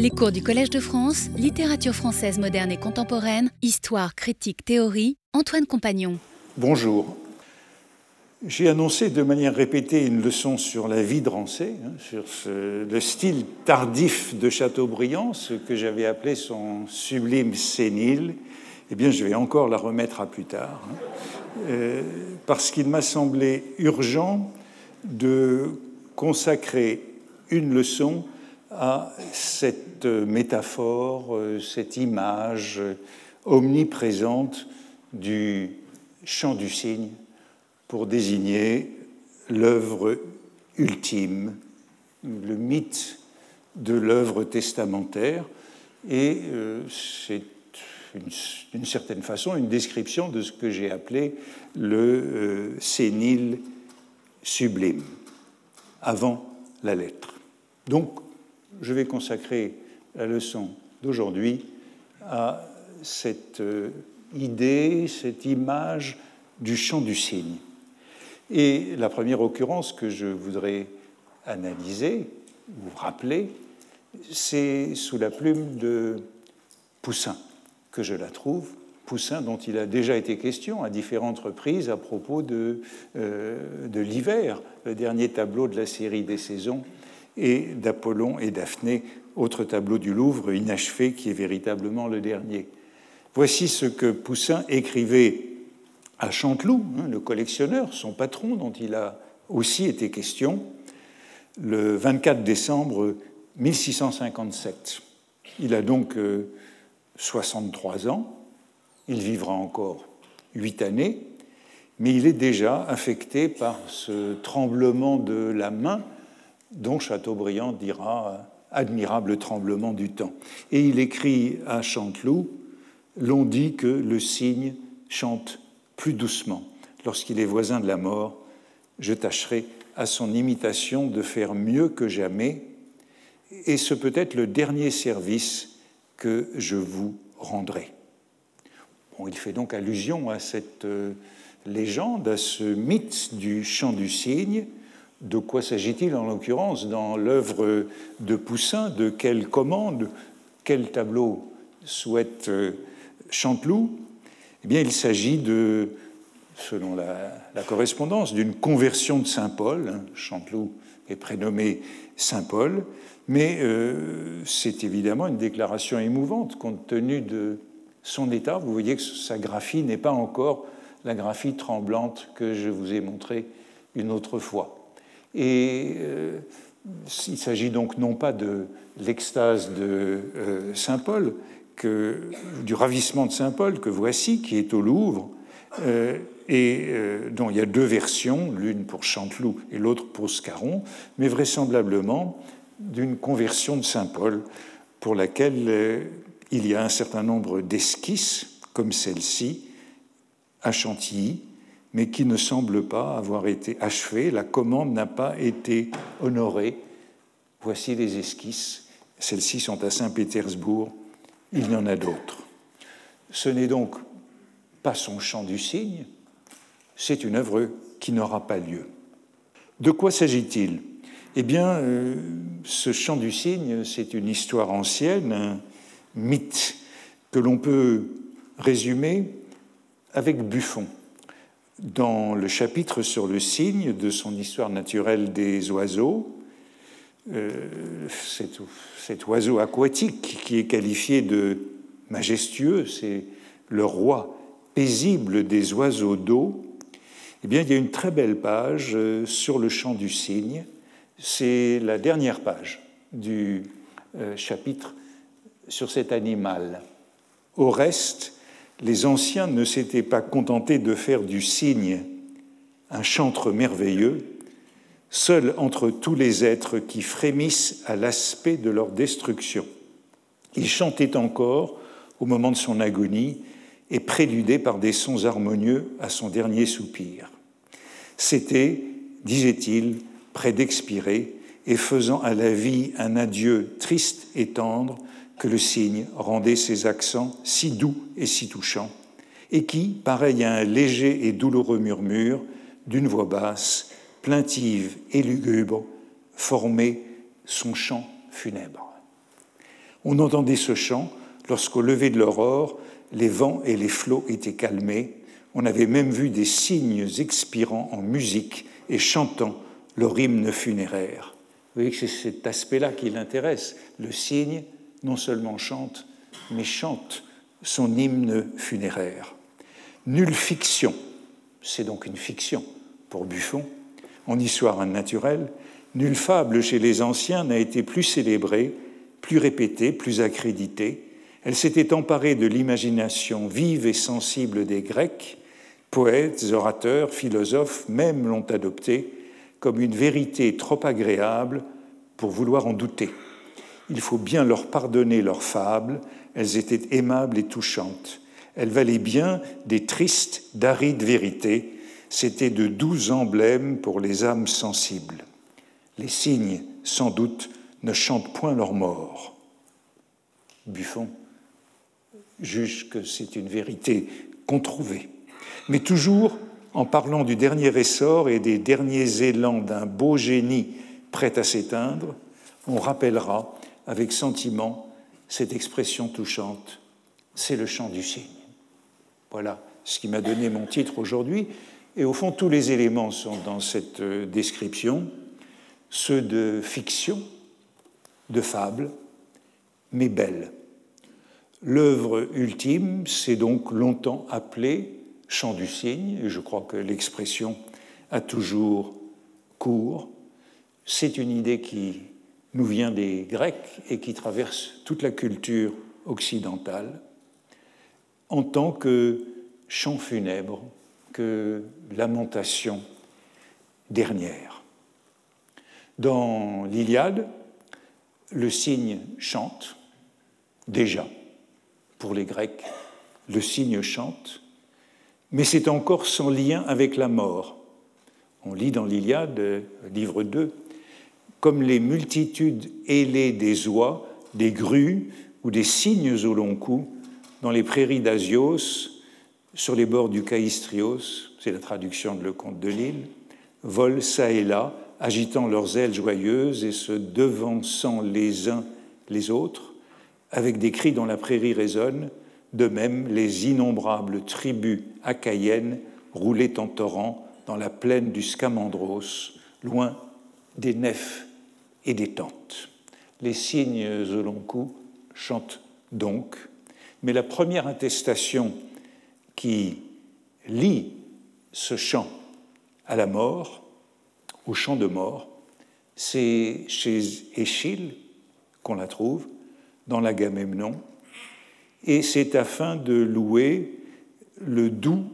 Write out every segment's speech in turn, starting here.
Les cours du Collège de France, littérature française moderne et contemporaine, histoire, critique, théorie, Antoine Compagnon. Bonjour. J'ai annoncé de manière répétée une leçon sur la vie de Rancé, hein, sur le style tardif de Chateaubriand, ce que j'avais appelé son sublime sénile. Eh bien, je vais encore la remettre à plus tard, hein, euh, parce qu'il m'a semblé urgent de consacrer une leçon à cette métaphore, euh, cette image omniprésente du chant du cygne pour désigner l'œuvre ultime, le mythe de l'œuvre testamentaire, et euh, c'est d'une certaine façon une description de ce que j'ai appelé le euh, sénile sublime, avant la lettre. Je vais consacrer la leçon d'aujourd'hui à cette euh, idée, cette image du chant du cygne. Et la première occurrence que je voudrais analyser, ou rappeler, c'est sous la plume de Poussin que je la trouve, Poussin dont il a déjà été question à différentes reprises à propos de, euh, de l'hiver, le dernier tableau de la série des saisons, et d'Apollon et Daphné, autre tableau du Louvre inachevé qui est véritablement le dernier. Voici ce que Poussin écrivait à Chanteloup, hein, le collectionneur, son patron, dont il a aussi été question, le 24 décembre 1657. Il a donc 63 euh, ans, il vivra encore 8 années, mais il est déjà affecté par ce tremblement de la main dont Chateaubriand dira admirable tremblement du temps. Et il écrit à Chanteloup L'on dit que le cygne chante plus doucement. Lorsqu'il est voisin de la mort, je tâcherai à son imitation de faire mieux que jamais, et ce peut être le dernier service que je vous rendrai. Bon, il fait donc allusion à cette euh, légende, à ce mythe du chant du cygne, de quoi s'agit-il en l'occurrence dans l'œuvre de Poussin De quelle commande Quel tableau souhaite euh, Chanteloup? Eh bien, il s'agit de, selon la, correspondance, d'une conversion de Saint Paul. Chanteloup est prénommé Saint Paul, mais euh, c'est évidemment une déclaration émouvante compte tenu de son état. Vous voyez que sa graphie n'est pas encore la graphie tremblante que je vous ai montrée une autre fois. Et euh, il s'agit donc non pas de l'extase de euh, Saint Paul, que, du ravissement de Saint Paul que voici, qui est au Louvre, euh, et dont il y a deux versions, l'une pour Chanteloup et l'autre pour Scarron, mais vraisemblablement d'une conversion de Saint Paul pour laquelle il y a un certain nombre d'esquisses, comme celle-ci, à Chantilly, mais qui ne semble pas avoir été achevé. La commande n'a pas été honorée. Voici les esquisses. Celles-ci sont à Saint-Pétersbourg. Il y en a d'autres. Ce n'est donc pas son chant du cygne, c'est une œuvre qui n'aura pas lieu. De quoi s'agit-il? Eh bien, euh, ce chant du cygne, c'est une histoire ancienne, un mythe que l'on peut résumer avec Buffon dans le chapitre sur le cygne de son histoire naturelle des oiseaux, euh, cet, oiseau aquatique qui est qualifié de majestueux, c'est le roi paisible des oiseaux d'eau, eh bien, il y a une très belle page euh, sur le chant du cygne. C'est la dernière page du euh, chapitre sur cet animal. Au reste, les anciens ne s'étaient pas contentés de faire du cygne un chantre merveilleux, seul entre tous les êtres qui frémissent à l'aspect de leur destruction. Il chantait encore au moment de son agonie et préludait par des sons harmonieux à son dernier soupir. C'était, disait-il, près d'expirer et faisant à la vie un adieu triste et tendre, que le cygne rendait ses accents si doux et si touchants, et qui, pareil à un léger et douloureux murmure d'une voix basse, plaintive et lugubre, formait son chant funèbre. On entendait ce chant lorsqu'au lever de l'aurore, les vents et les flots étaient calmés. On avait même vu des cygnes expirant en musique et chantant leur hymne funéraire. Vous voyez que c'est cet aspect-là qui l'intéresse. Le cygne non seulement chante, mais chante son hymne funéraire. Nulle fiction, c'est donc une fiction pour Buffon, en histoire naturelle, nulle fable chez les anciens n'a été plus célébrée, plus répétée, plus accréditée. Elle s'était emparée de l'imagination vive et sensible des Grecs, poètes, orateurs, philosophes même l'ont adoptée comme une vérité trop agréable pour vouloir en douter. Il faut bien leur pardonner leurs fables, elles étaient aimables et touchantes. Elles valaient bien des tristes, d'arides vérités, c'étaient de doux emblèmes pour les âmes sensibles. Les cygnes, sans doute, ne chantent point leur mort. Buffon juge que c'est une vérité qu'on trouvait. Mais toujours en parlant du dernier essor et des derniers élans d'un beau génie prêt à s'éteindre, on rappellera avec sentiment cette expression touchante, c'est le chant du cygne. Voilà ce qui m'a donné mon titre aujourd'hui. Et au fond, tous les éléments sont dans cette euh, description, ceux de fiction, de fable, mais belle. L'œuvre ultime s'est donc longtemps appelée chant du cygne, je crois que l'expression a toujours cours. C'est une idée qui nous vient des Grecs et qui traverse toute la culture occidentale en tant que chant funèbre, que lamentation dernière. Dans l'Iliade, le cygne chante, déjà, pour les Grecs, le cygne chante, mais c'est encore sans lien avec la mort. On lit dans l'Iliade, livre 2, comme les multitudes ailées des oies, des grues ou des cygnes au long cou dans les prairies d'Asios, sur les bords du Caïstrios, c'est la traduction de Le Comte de Lille, volent çà et là, agitant leurs ailes joyeuses et se devançant les uns les autres, avec des cris dont la prairie résonne, de même, les innombrables tribus achaïennes roulaient en torrent dans la plaine du Scamandros, loin des nefs et des tentes. Les cygnes au long cou chantent donc, mais la première attestation qui lie ce chant à la mort, au chant de mort, c'est chez Échille qu'on la trouve, dans l'Agamemnon, et c'est afin de louer le doux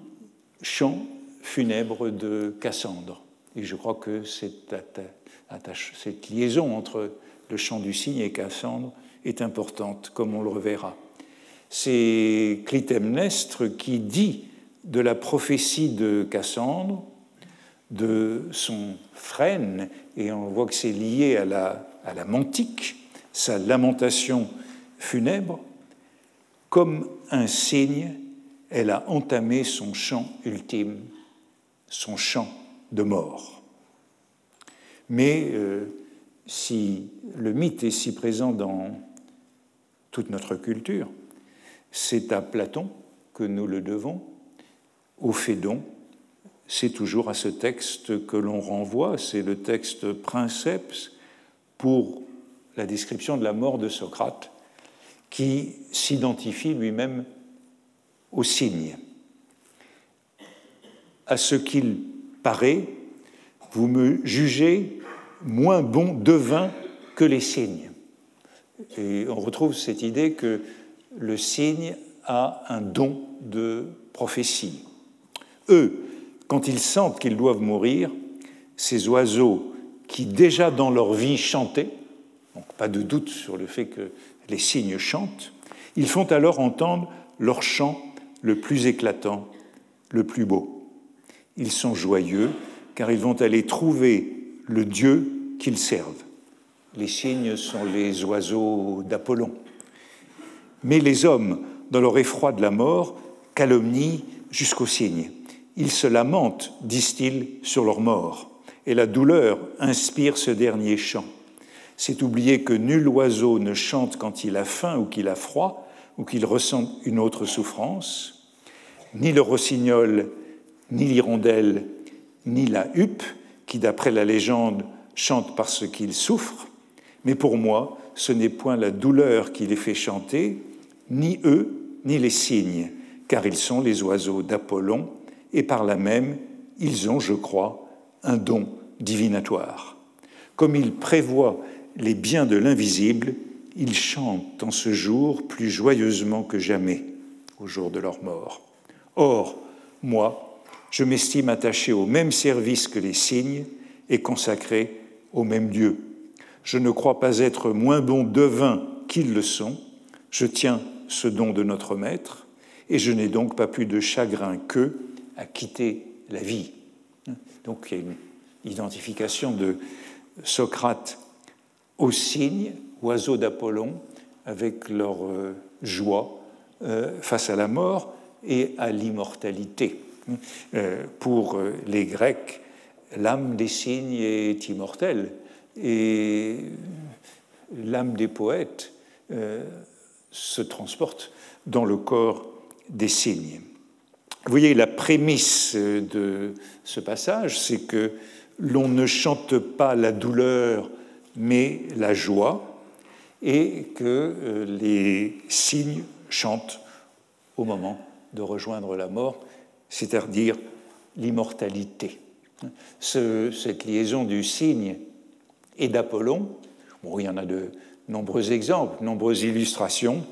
chant funèbre de Cassandre. Et je crois que cette, cette liaison entre le chant du cygne et Cassandre est importante, comme on le reverra. C'est Clytemnestre qui dit de la prophétie de Cassandre, de son frêne, et on voit que c'est lié à la, à mantique, sa lamentation funèbre, comme un signe, elle a entamé son chant ultime, son chant de mort. Mais euh, si le mythe est si présent dans toute notre culture, c'est à Platon que nous le devons, au Phédon, c'est toujours à ce texte que l'on renvoie, c'est le texte Princeps pour la description de la mort de Socrate, qui s'identifie lui-même au cygne. À ce qu'il paraît, vous me jugez moins bon devin que les cygnes. Et on retrouve cette idée que le cygne a un don de prophétie. Eux, quand ils sentent qu'ils doivent mourir, ces oiseaux qui déjà dans leur vie chantaient, donc pas de doute sur le fait que les cygnes chantent, ils font alors entendre leur chant le plus éclatant, le plus beau. Ils sont joyeux car ils vont aller trouver le Dieu qu'ils servent. Les cygnes sont les oiseaux d'Apollon. Mais les hommes, dans leur effroi de la mort, calomnient jusqu'aux cygnes. Ils se lamentent, disent-ils, sur leur mort, et la douleur inspire ce dernier chant. C'est oublier que nul oiseau ne chante quand il a faim ou qu'il a froid ou qu'il ressent une autre souffrance. Ni le rossignol, ni l'hirondelle, ni la huppe, qui d'après la légende chante parce qu'il souffre, mais pour moi, ce n'est point la douleur qui les fait chanter, ni eux, ni les cygnes, car ils sont les oiseaux d'Apollon, et par là même, ils ont, je crois, un don divinatoire. Comme ils prévoient les biens de l'invisible, ils chantent en ce jour plus joyeusement que jamais, au jour de leur mort. Or, moi, je m'estime attaché au même service que les cygnes et consacré au même Dieu. Je ne crois pas être moins bon devin qu'ils le sont. Je tiens ce don de notre Maître, et je n'ai donc pas plus de chagrin qu'eux à quitter la vie. Donc il y a une identification de Socrate aux cygnes, oiseaux d'Apollon, avec leur euh, joie euh, face à la mort et à l'immortalité. Euh, pour les Grecs, l'âme des cygnes est immortelle et l'âme des poètes se transporte dans le corps des cygnes. Vous voyez, la prémisse de ce passage, c'est que l'on ne chante pas la douleur, mais la joie, et que euh, les cygnes chantent au moment de rejoindre la mort, c'est-à-dire l'immortalité. cette liaison du cygne et d'Apollon, bon, il y en a de nombreux exemples, nombreuses illustrations,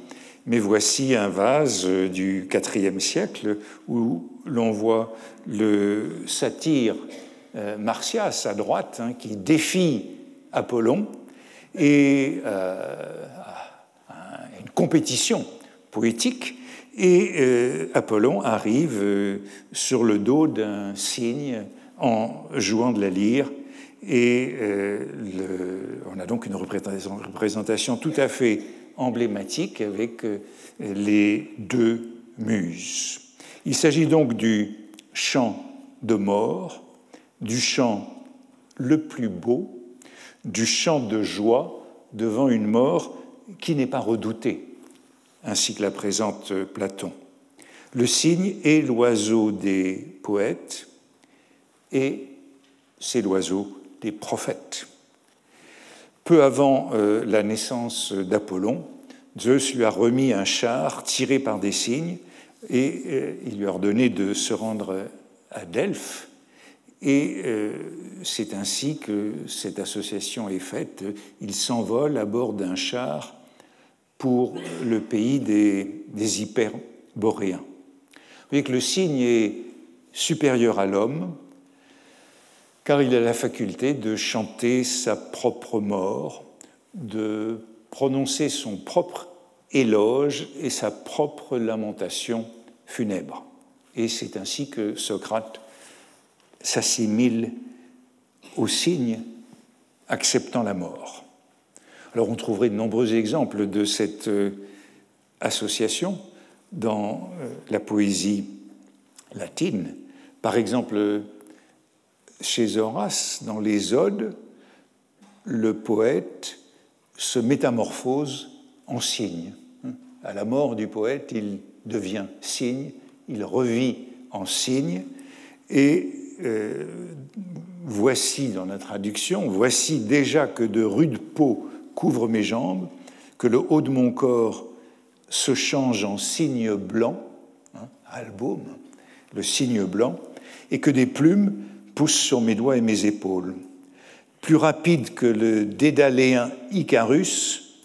mais voici un vase du IVe siècle où l'on voit le satyre euh, Martias à droite hein, qui défie Apollon et euh, une compétition poétique. Et euh, Apollon arrive sur le dos d'un cygne en jouant de la lyre. Et on a donc une représentation tout à fait emblématique avec euh, les deux muses. Il s'agit donc du chant de mort, du chant le plus beau, du chant de joie devant une mort qui n'est pas redoutée, ainsi que la présente Platon. Le cygne est l'oiseau des poètes et c'est l'oiseau des prophètes. Peu avant euh, la naissance d'Apollon, Zeus lui a remis un char tiré par des cygnes et euh, il lui a ordonné de se rendre à Delphes. Et euh, c'est ainsi que cette association est faite. Il s'envole à bord d'un char pour le pays des, hyperboréens. Vous voyez que le cygne est supérieur à l'homme, car il a la faculté de chanter sa propre mort, de prononcer son propre éloge et sa propre lamentation funèbre. Et c'est ainsi que Socrate s'assimile au signe acceptant la mort. Alors on trouverait de nombreux exemples de cette euh, association dans euh, la poésie latine. Par exemple, chez Horace, dans les Odes, le poète se métamorphose en cygne. À la mort du poète, il devient cygne, il revit en cygne, et euh, voici dans la traduction, voici déjà que de rudes peaux couvrent mes jambes, que le haut de mon corps se change en cygne blanc, hein, album, le cygne blanc, et que des plumes pousse sur mes doigts et mes épaules. Plus rapide que le dédaléen Icarus,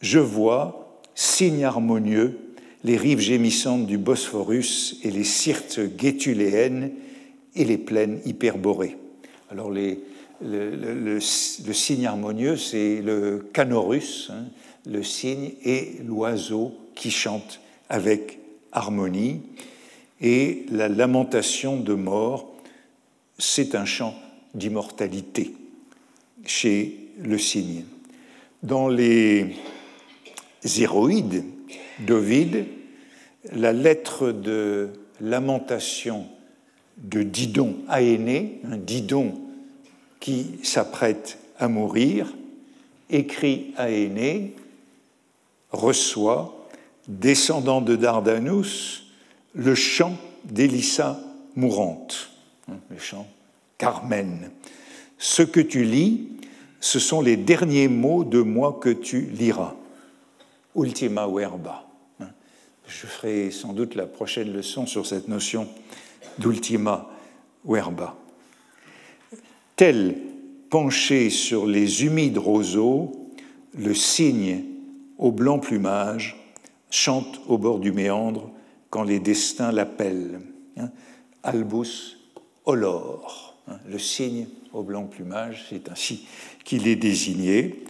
je vois, signe harmonieux, les rives gémissantes du Bosphorus et les syrtes guétuléennes et les plaines hyperborées. Alors les, le, signe harmonieux, c'est le canorus, hein, le signe, et l'oiseau qui chante avec harmonie. Et la lamentation de mort, c'est un chant d'immortalité chez le cygne. Dans les héroïdes d'Ovide, la lettre de lamentation de Didon Aénée, un Didon qui s'apprête à mourir, écrit à Aîné, reçoit, descendant de Dardanus, le chant d'Élissa mourante, hein, le chant Carmen. Ce que tu lis, ce sont les derniers mots de moi que tu liras. Ultima verba. Hein. Je ferai sans doute la prochaine leçon sur cette notion d'ultima verba. Tel penché sur les humides roseaux, le cygne au blanc plumage chante au bord du méandre quand les destins l'appellent. Hein. Albus olor, hein, le cygne au blanc plumage, c'est ainsi qu'il est désigné.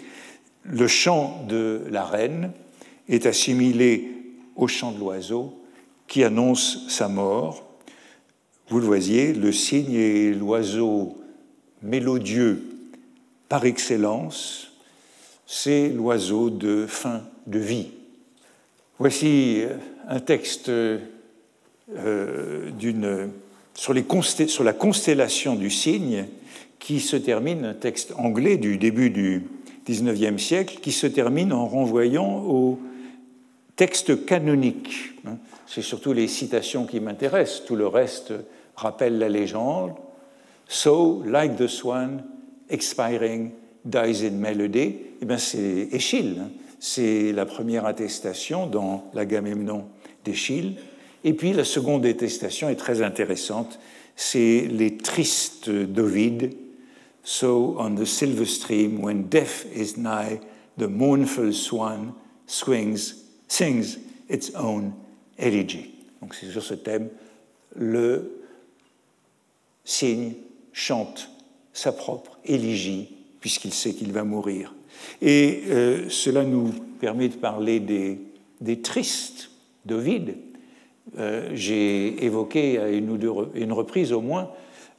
Le chant de la reine est assimilé au chant de l'oiseau qui annonce sa mort. Vous le voyez, le cygne est l'oiseau mélodieux par excellence, c'est l'oiseau de fin de vie. Voici euh, un texte euh, sur, la constellation du cygne qui se termine, un texte anglais du début du XIXe siècle, qui se termine en renvoyant au texte canonique. Hein. C'est surtout les citations qui m'intéressent, tout le reste rappelle la légende. So, like the swan, expiring, dies in melody, eh bien c'est Échille. Hein. C'est la première attestation dans l'Agamemnon d'Échille. Et puis la seconde attestation est très intéressante, c'est les tristes d'Ovide. So on the silver stream, when death is nigh, the mournful swan swings, sings its own elegy. Donc c'est sur ce thème, le cygne chante sa propre élégie, puisqu'il sait qu'il va mourir. Et euh, cela nous permet de parler des, des tristes d'Ovide. Euh, j'ai évoqué à une, ou deux, une reprise au moins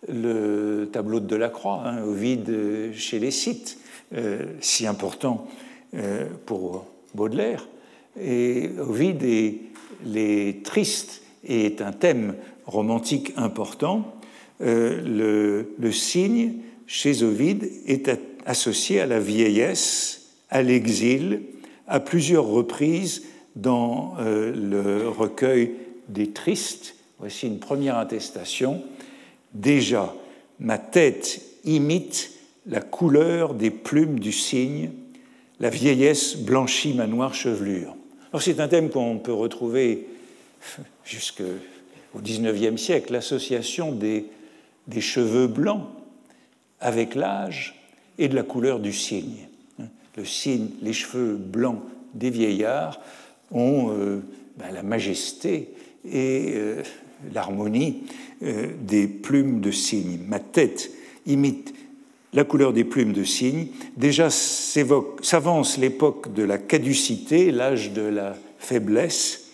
le tableau de Delacroix, hein, Ovide chez les Scythes, euh, si important pour Baudelaire. Et Ovide et les tristes est un thème romantique important euh, le, signe chez Ovide est associé à la vieillesse, à l'exil, à plusieurs reprises dans euh, le recueil des tristes. Voici une première attestation. Déjà, ma tête imite la couleur des plumes du cygne, la vieillesse blanchit ma noire chevelure. Alors c'est un thème qu'on peut retrouver jusqu'au XIXe siècle, l'association des des cheveux blancs avec l'âge et de la couleur du cygne. Le cygne, les cheveux blancs des vieillards ont euh, ben, la majesté et euh, l'harmonie euh, des plumes de cygne. Ma tête imite la couleur des plumes de cygne. Déjà s'avance l'époque de la caducité, l'âge de la faiblesse,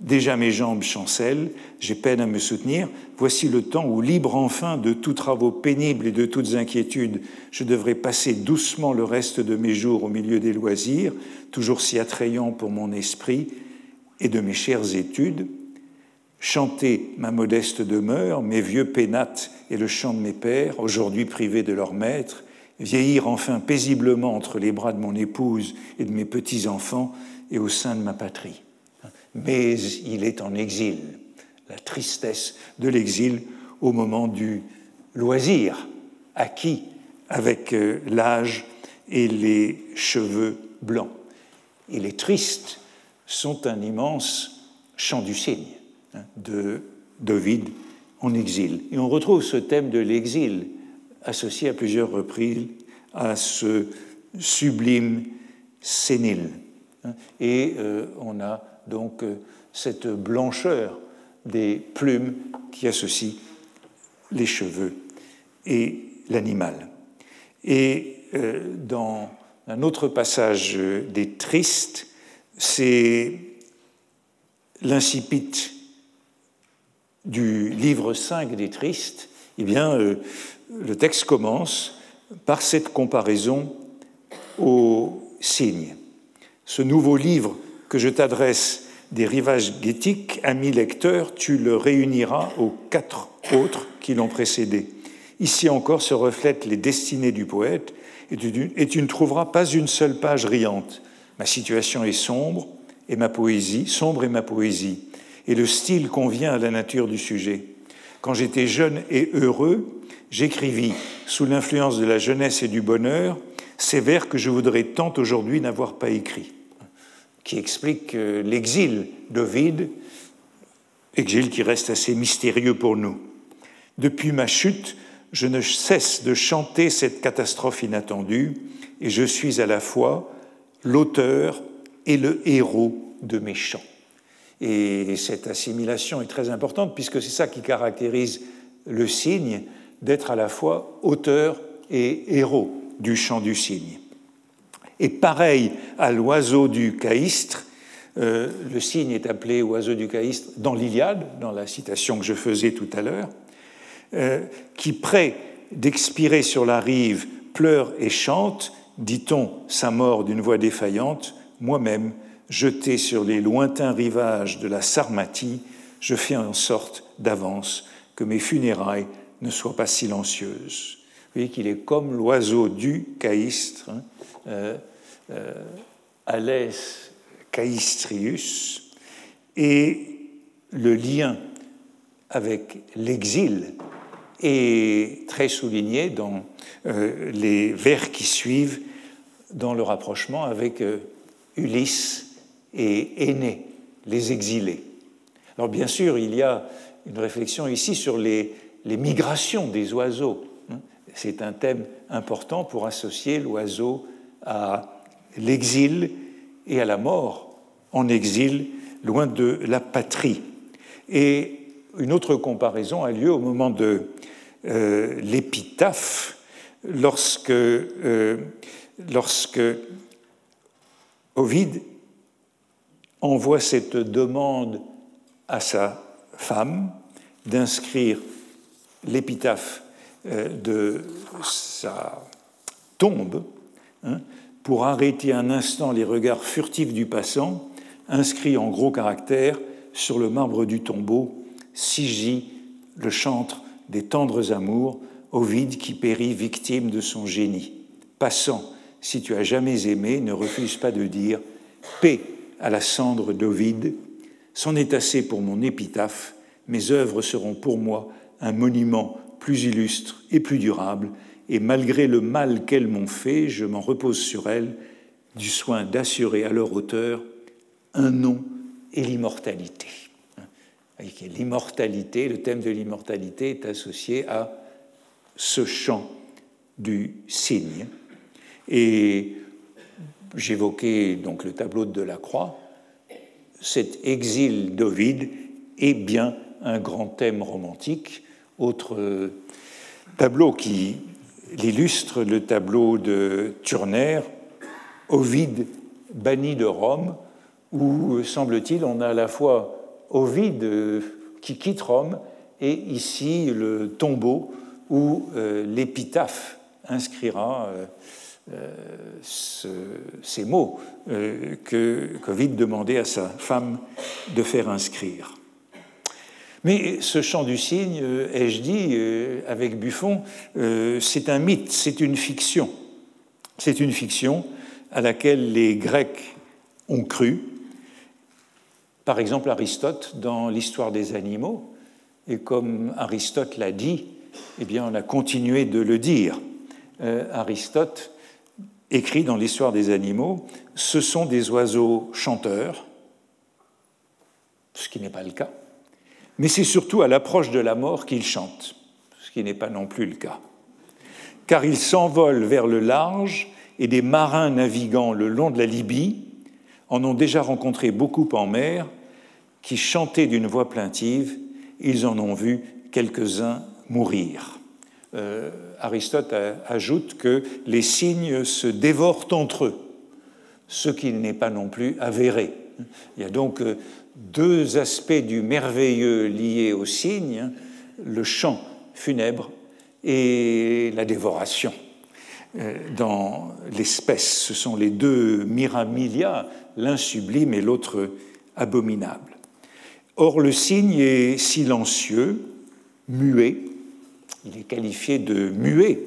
Déjà mes jambes chancellent, j'ai peine à me soutenir. Voici le temps où, libre enfin de tous travaux pénibles et de toutes inquiétudes, je devrais passer doucement le reste de mes jours au milieu des loisirs, toujours si attrayants pour mon esprit et de mes chères études. Chanter ma modeste demeure, mes vieux pénates et le chant de mes pères, aujourd'hui privés de leur maître, vieillir enfin paisiblement entre les bras de mon épouse et de mes petits-enfants et au sein de ma patrie mais il est en exil. La tristesse de l'exil au moment du loisir acquis avec euh, l'âge et les cheveux blancs. Et les tristes sont un immense chant du cygne hein, de David en exil. Et on retrouve ce thème de l'exil associé à plusieurs reprises à ce sublime sénile. Hein. Et euh, on a donc euh, cette blancheur des plumes qui associe les cheveux et l'animal. Et euh, dans un autre passage des Tristes, c'est l'incipit du livre 5 des Tristes, eh bien, euh, le texte commence par cette comparaison au cygne. Ce nouveau livre que je t'adresse des rivages guétiques, ami lecteur, tu le réuniras aux quatre autres qui l'ont précédé. Ici encore se reflètent les destinées du poète, et tu, ne trouveras pas une seule page riante. Ma situation est sombre et ma poésie, sombre et ma poésie, et le style convient à la nature du sujet. Quand j'étais jeune et heureux, j'écrivis, sous l'influence de la jeunesse et du bonheur, ces vers que je voudrais tant aujourd'hui n'avoir pas écrits, qui expliquent l'exil d'Ovide, exil qui reste assez mystérieux pour nous. Depuis ma chute, je ne cesse de chanter cette catastrophe inattendue et je suis à la fois l'auteur et le héros de mes chants. Et cette assimilation est très importante puisque c'est ça qui caractérise le signe d'être à la fois auteur et héros du chant du cygne. Et pareil à l'oiseau du caïstre, euh, le cygne est appelé oiseau du caïstre dans l'Iliade, dans la citation que je faisais tout à l'heure, euh, qui, près d'expirer sur la rive, pleure et chante, dit-on sa mort d'une voix défaillante, moi-même, jeté sur les lointains rivages de la Sarmatie, je fais en sorte d'avance que mes funérailles ne soient pas silencieuses. Vous voyez qu'il est comme l'oiseau du caïstre, hein, Alès caïstrius, et le lien avec l'exil est très souligné dans euh, les vers qui suivent dans le rapprochement avec euh, Ulysse et Énée, les exilés. Alors bien sûr, il y a une réflexion ici sur les, migrations des oiseaux. Hein. C'est un thème important pour associer l'oiseau à l'exil et à la mort en exil, loin de la patrie. Et une autre comparaison a lieu au moment de euh, l'épitaphe, lorsque, euh, lorsque Ovide envoie cette demande à sa femme d'inscrire l'épitaphe euh, de sa tombe, hein, pour arrêter un instant les regards furtifs du passant, inscrit en gros caractères sur le marbre du tombeau Sigi, le chantre des tendres amours, Ovide qui périt victime de son génie. Passant, si tu as jamais aimé, ne refuse pas de dire paix à la cendre d'Ovide. C'en est assez pour mon épitaphe. Mes œuvres seront pour moi un monument plus illustre et plus durable, et malgré le mal qu'elles m'ont fait, je m'en repose sur elles du soin d'assurer à leur auteur un nom et l'immortalité l'immortalité, le thème de l'immortalité est associé à ce chant du cygne. Et j'évoquais donc le tableau de la croix. Cet exil d'Ovide est bien un grand thème romantique. Autre tableau qui l'illustre, le tableau de Turner, Ovide banni de Rome, où, semble-t-il, on a à la fois Ovide qui quitte Rome et ici le tombeau où euh, l'épitaphe inscrira euh, euh, ces mots que Ovide demandait à sa femme de faire inscrire. Mais ce chant du cygne, ai-je dit, avec Buffon, c'est un mythe, c'est une fiction. C'est une fiction à laquelle les Grecs ont cru, par exemple, Aristote, dans l'histoire des animaux, et comme Aristote l'a dit, eh bien, on a continué de le dire. Euh, Aristote écrit dans l'histoire des animaux, ce sont des oiseaux chanteurs, ce qui n'est pas le cas, mais c'est surtout à l'approche de la mort qu'ils chantent, ce qui n'est pas non plus le cas. Car ils s'envolent vers le large et des marins naviguant le long de la Libye en ont déjà rencontré beaucoup en mer qui chantaient d'une voix plaintive, ils en ont vu quelques-uns mourir. Euh, Aristote ajoute que les signes se dévorent entre eux, ce qui n'est pas non plus avéré. Il y a donc euh, deux aspects du merveilleux liés aux signes, le chant funèbre et la dévoration. Euh, dans l'espèce, ce sont les deux miramilia, l'un sublime et l'autre abominable. Or, le cygne est silencieux, muet. Il est qualifié de muet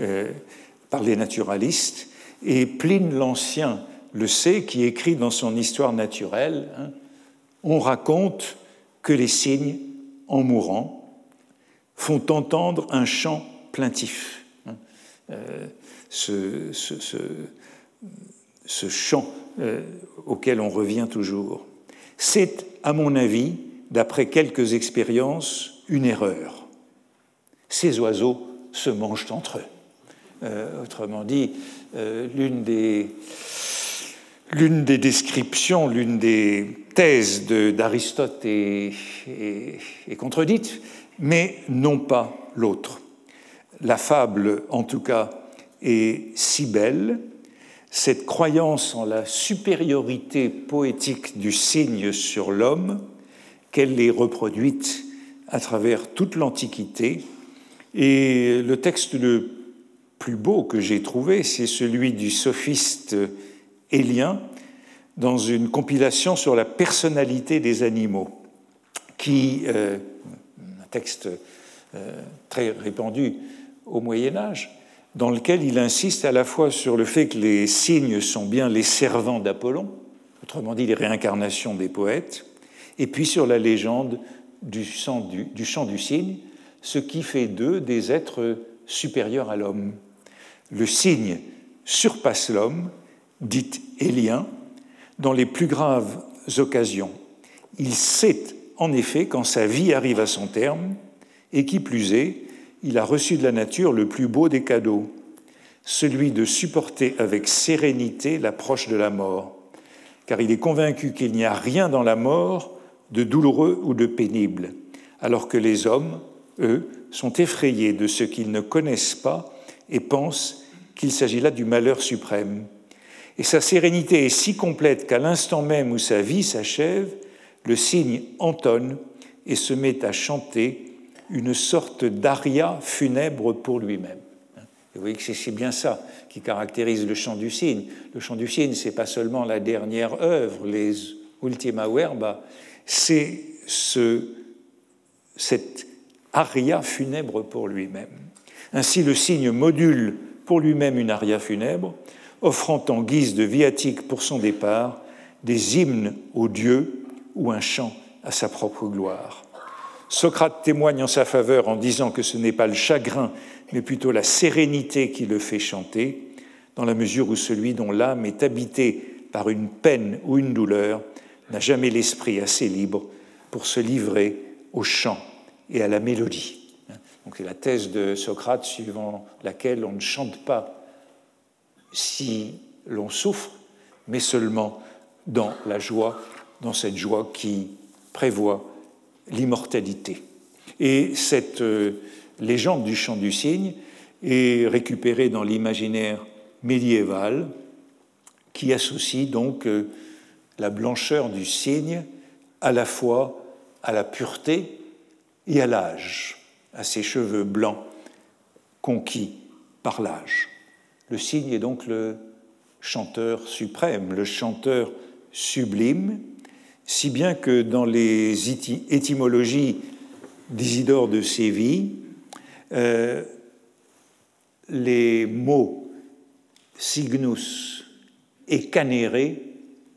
euh, par les naturalistes, et Pline l'Ancien le sait, qui écrit dans son histoire naturelle, hein, on raconte que les cygnes, en mourant, font entendre un chant plaintif. Hein. Euh, ce, chant euh, auquel on revient toujours. C'est, à mon avis, d'après quelques expériences, une erreur. Ces oiseaux se mangent entre eux. Euh, autrement dit, l'une des L'une des descriptions, l'une des thèses d'Aristote est, contredite, mais non pas l'autre. La fable, en tout cas, est si belle, cette croyance en la supériorité poétique du cygne sur l'homme, qu'elle est reproduite à travers toute l'Antiquité. Et le texte le plus beau que j'ai trouvé, c'est celui du sophiste Élien dans une compilation sur la personnalité des animaux, qui, euh, un texte euh, très répandu au Moyen Âge, dans lequel il insiste à la fois sur le fait que les cygnes sont bien les servants d'Apollon, autrement dit les réincarnations des poètes, et puis sur la légende du, du, du chant du cygne, ce qui fait d'eux des êtres supérieurs à l'homme. Le cygne surpasse l'homme dit Élien, dans les plus graves occasions. Il sait en effet quand sa vie arrive à son terme, et qui plus est, il a reçu de la nature le plus beau des cadeaux, celui de supporter avec sérénité l'approche de la mort, car il est convaincu qu'il n'y a rien dans la mort de douloureux ou de pénible, alors que les hommes, eux, sont effrayés de ce qu'ils ne connaissent pas et pensent qu'il s'agit là du malheur suprême. Et sa sérénité est si complète qu'à l'instant même où sa vie s'achève, le cygne entonne et se met à chanter une sorte d'aria funèbre pour lui-même. Vous voyez que c'est bien ça qui caractérise le chant du cygne. Le chant du cygne, c'est pas seulement la dernière œuvre, les ultima verba, c'est ce, cette aria funèbre pour lui-même. Ainsi, le cygne module pour lui-même une aria funèbre, offrant en guise de viatique pour son départ des hymnes aux dieux ou un chant à sa propre gloire. Socrate témoigne en sa faveur en disant que ce n'est pas le chagrin, mais plutôt la sérénité qui le fait chanter, dans la mesure où celui dont l'âme est habitée par une peine ou une douleur n'a jamais l'esprit assez libre pour se livrer au chant et à la mélodie. c'est la thèse de Socrate suivant laquelle on ne chante pas si l'on souffre, mais seulement dans la joie, dans cette joie qui prévoit l'immortalité. Et cette euh, légende du chant du cygne est récupérée dans l'imaginaire médiéval qui associe donc euh, la blancheur du cygne à la fois à la pureté et à l'âge, à ses cheveux blancs conquis par l'âge. Le cygne est donc le chanteur suprême, le chanteur sublime, si bien que dans les étymologies d'Isidore de Séville, euh, les mots cygnus et canéré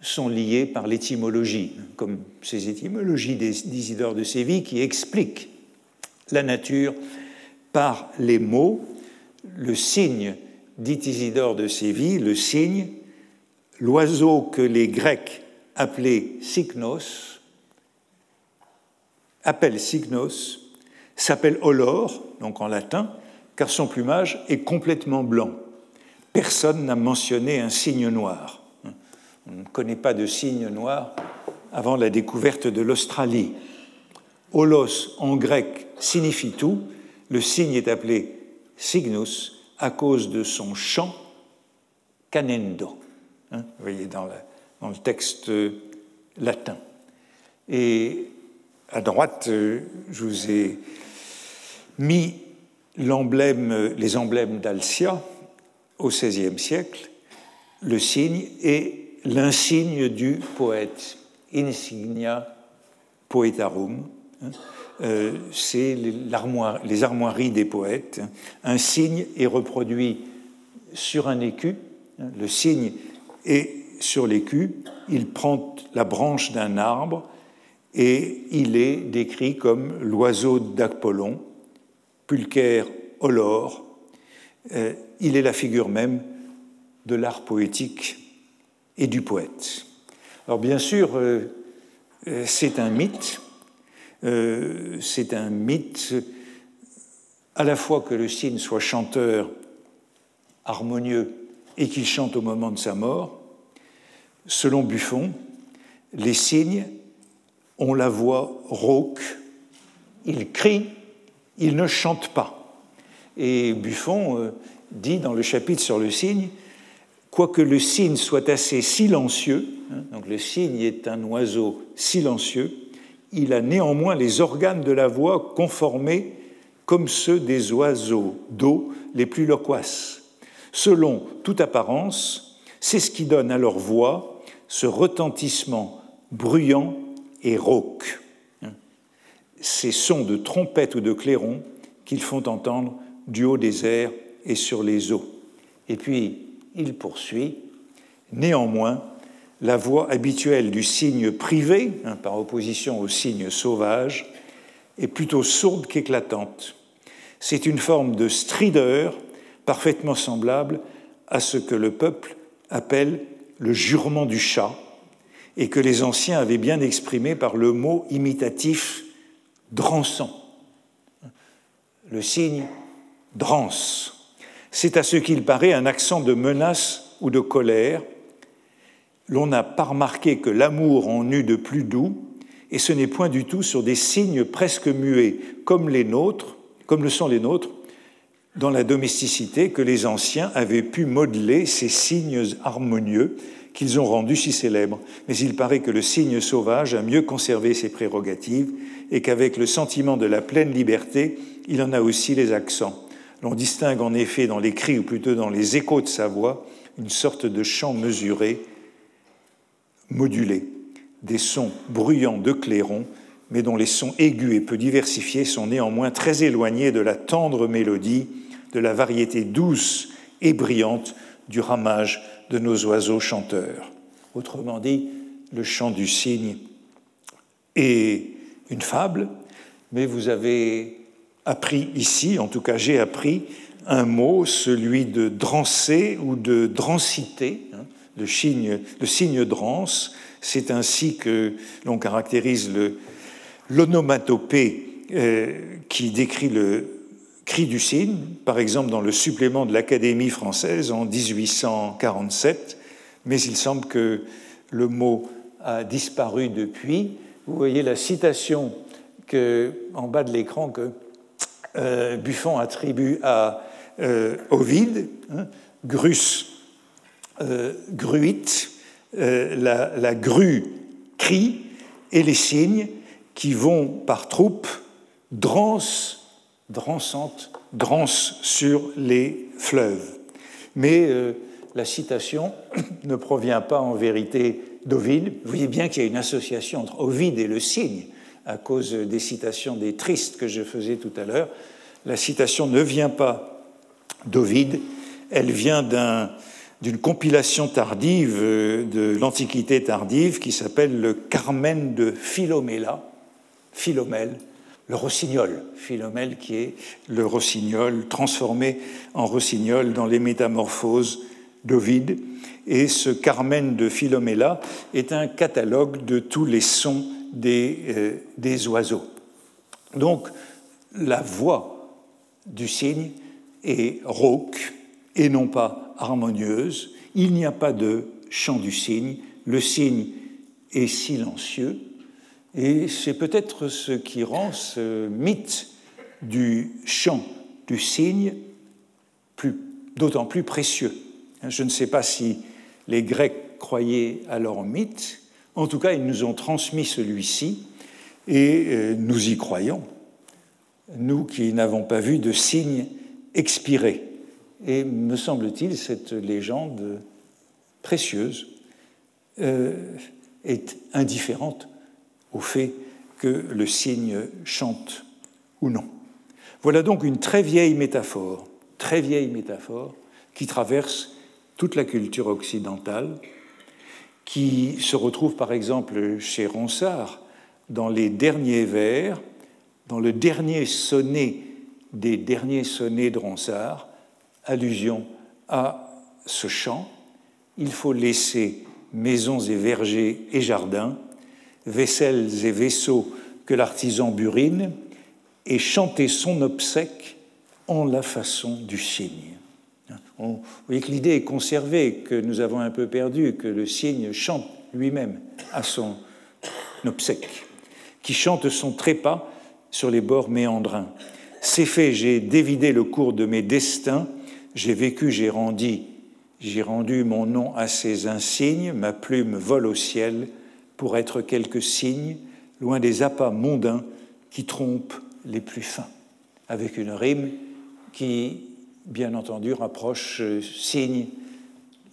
sont liés par l'étymologie, comme ces étymologies d'Isidore de Séville qui expliquent la nature par les mots. Le signe dit Isidore de Séville, le cygne, l'oiseau que les Grecs appelaient Cygnos, appelle Cygnos, s'appelle Olor, donc en latin, car son plumage est complètement blanc. Personne n'a mentionné un cygne noir. On ne connaît pas de cygne noir avant la découverte de l'Australie. Olos en grec signifie tout. Le cygne est appelé cygnus à cause de son chant canendo, hein, vous voyez dans, le texte euh, latin. Et à droite, euh, je vous ai mis l'emblème, les emblèmes d'Alcia au XVIe siècle, le signe et l'insigne du poète, insignia poetarum. Euh, c'est les armoiries des poètes. Un signe est reproduit sur un écu, le cygne est sur l'écu, il prend la branche d'un arbre et il est décrit comme l'oiseau d'Apollon, Pulcher olor. Euh, il est la figure même de l'art poétique et du poète. Alors bien sûr, euh, c'est un mythe, c'est un mythe à la fois que le cygne soit chanteur harmonieux et qu'il chante au moment de sa mort. Selon Buffon, les cygnes ont la voix rauque, ils crient, ils ne chantent pas. Et Buffon euh, dit dans le chapitre sur le cygne, quoique le cygne soit assez silencieux, hein, donc le cygne est un oiseau silencieux, il a néanmoins les organes de la voix conformés comme ceux des oiseaux d'eau les plus loquaces. Selon toute apparence, c'est ce qui donne à leur voix ce retentissement bruyant et rauque. Ces sons de trompette ou de clairon qu'ils font entendre du haut des airs et sur les eaux. Et puis, il poursuit, néanmoins, la voix habituelle du cygne privé, hein, par opposition au cygne sauvage, est plutôt sourde qu'éclatante c'est une forme de strideur parfaitement semblable à ce que le peuple appelle le jurement du chat, et que les anciens avaient bien exprimé par le mot imitatif drançant. Le signe drance. C'est à ce qu'il paraît un accent de menace ou de colère. L'on n'a pas remarqué que l'amour en eut de plus doux, et ce n'est point du tout sur des signes presque muets, comme les nôtres, comme le sont les nôtres, dans la domesticité que les anciens avaient pu modeler ces signes harmonieux qu'ils ont rendus si célèbres. Mais il paraît que le signe sauvage a mieux conservé ses prérogatives et qu'avec le sentiment de la pleine liberté, il en a aussi les accents. L'on distingue en effet dans les cris, ou plutôt dans les échos de sa voix, une sorte de chant mesuré, modulé, des sons bruyants de clairon mais dont les sons aigus et peu diversifiés sont néanmoins très éloignés de la tendre mélodie, de la variété douce et brillante du ramage de nos oiseaux chanteurs. Autrement dit, le chant du cygne est une fable, mais vous avez appris ici, en tout cas j'ai appris, un mot, celui de drancer ou de drancité, hein, le, signe, le signe drance. C'est ainsi que l'on caractérise l'onomatopée euh, qui décrit le cri du cygne, par exemple dans le supplément de l'Académie française en 1847, mais il semble que le mot a disparu depuis. Vous voyez la citation que, en bas de l'écran que euh, Buffon attribue à euh, Ovide, hein, grus, gruit, la, la grue crie et les cygnes qui vont par troupes, drances, drançantes, drances sur les fleuves. Mais euh, la citation ne provient pas en vérité d'Ovide. Vous voyez bien qu'il y a une association entre Ovide et le cygne à cause des citations des tristes que je faisais tout à l'heure. La citation ne vient pas d'Ovide, elle vient d'une compilation tardive euh, de l'Antiquité tardive qui s'appelle le Carmen de Philomela, Philomèle, le rossignol, Philomèle qui est le rossignol transformé en rossignol dans les métamorphoses d'Ovide. Et ce Carmen de Philomela est un catalogue de tous les sons des, euh, des oiseaux. Donc la voix du cygne est rauque et non pas harmonieuse. Il n'y a pas de chant du cygne. Le cygne est silencieux et c'est peut-être ce qui rend ce mythe du chant du cygne d'autant plus précieux. Je ne sais pas si les Grecs croyaient à leur mythe, en tout cas ils nous ont transmis celui-ci et euh, nous y croyons, nous qui n'avons pas vu de cygne expirer. Et me semble-t-il, cette légende précieuse euh, est indifférente au fait que le cygne chante ou non. Voilà donc une très vieille métaphore, très vieille métaphore, qui traverse toute la culture occidentale, qui se retrouve par exemple chez Ronsard dans les derniers vers, dans le dernier sonnet des derniers sonnets de Ronsard, allusion à ce chant. Il faut laisser maisons et vergers et jardins, vaisselles et vaisseaux que l'artisan burine, et chanter son obsèque en la façon du cygne. vous voyez que l'idée est conservée, que nous avons un peu perdu, que le cygne chante lui-même à son obsèque, qui chante son trépas sur les bords méandrins. C'est fait, j'ai dévidé le cours de mes destins, j'ai vécu, j'ai rendu, j'ai rendu mon nom à ces insignes, ma plume vole au ciel pour être quelques signes, loin des appâts mondains qui trompent les plus fins, avec une rime qui, bien entendu, rapproche euh, signe.